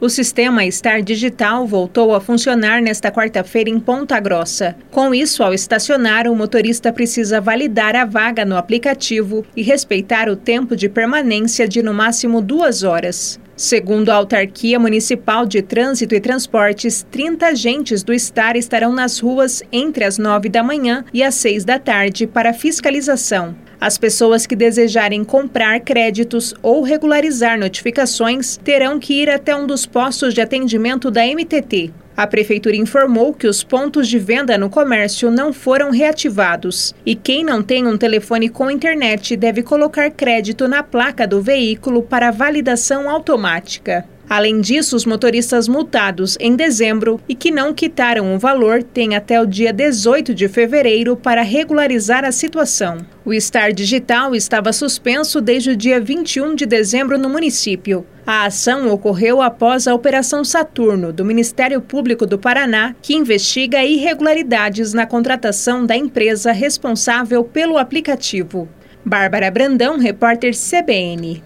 O sistema Star Digital voltou a funcionar nesta quarta-feira em Ponta Grossa. Com isso, ao estacionar, o motorista precisa validar a vaga no aplicativo e respeitar o tempo de permanência de no máximo duas horas. Segundo a Autarquia Municipal de Trânsito e Transportes, 30 agentes do Star estarão nas ruas entre as 9 da manhã e as 6 da tarde para fiscalização. As pessoas que desejarem comprar créditos ou regularizar notificações terão que ir até um dos postos de atendimento da MTT. A Prefeitura informou que os pontos de venda no comércio não foram reativados e quem não tem um telefone com internet deve colocar crédito na placa do veículo para validação automática. Além disso, os motoristas multados em dezembro e que não quitaram o valor têm até o dia 18 de fevereiro para regularizar a situação. O Star Digital estava suspenso desde o dia 21 de dezembro no município. A ação ocorreu após a Operação Saturno, do Ministério Público do Paraná, que investiga irregularidades na contratação da empresa responsável pelo aplicativo. Bárbara Brandão, repórter CBN.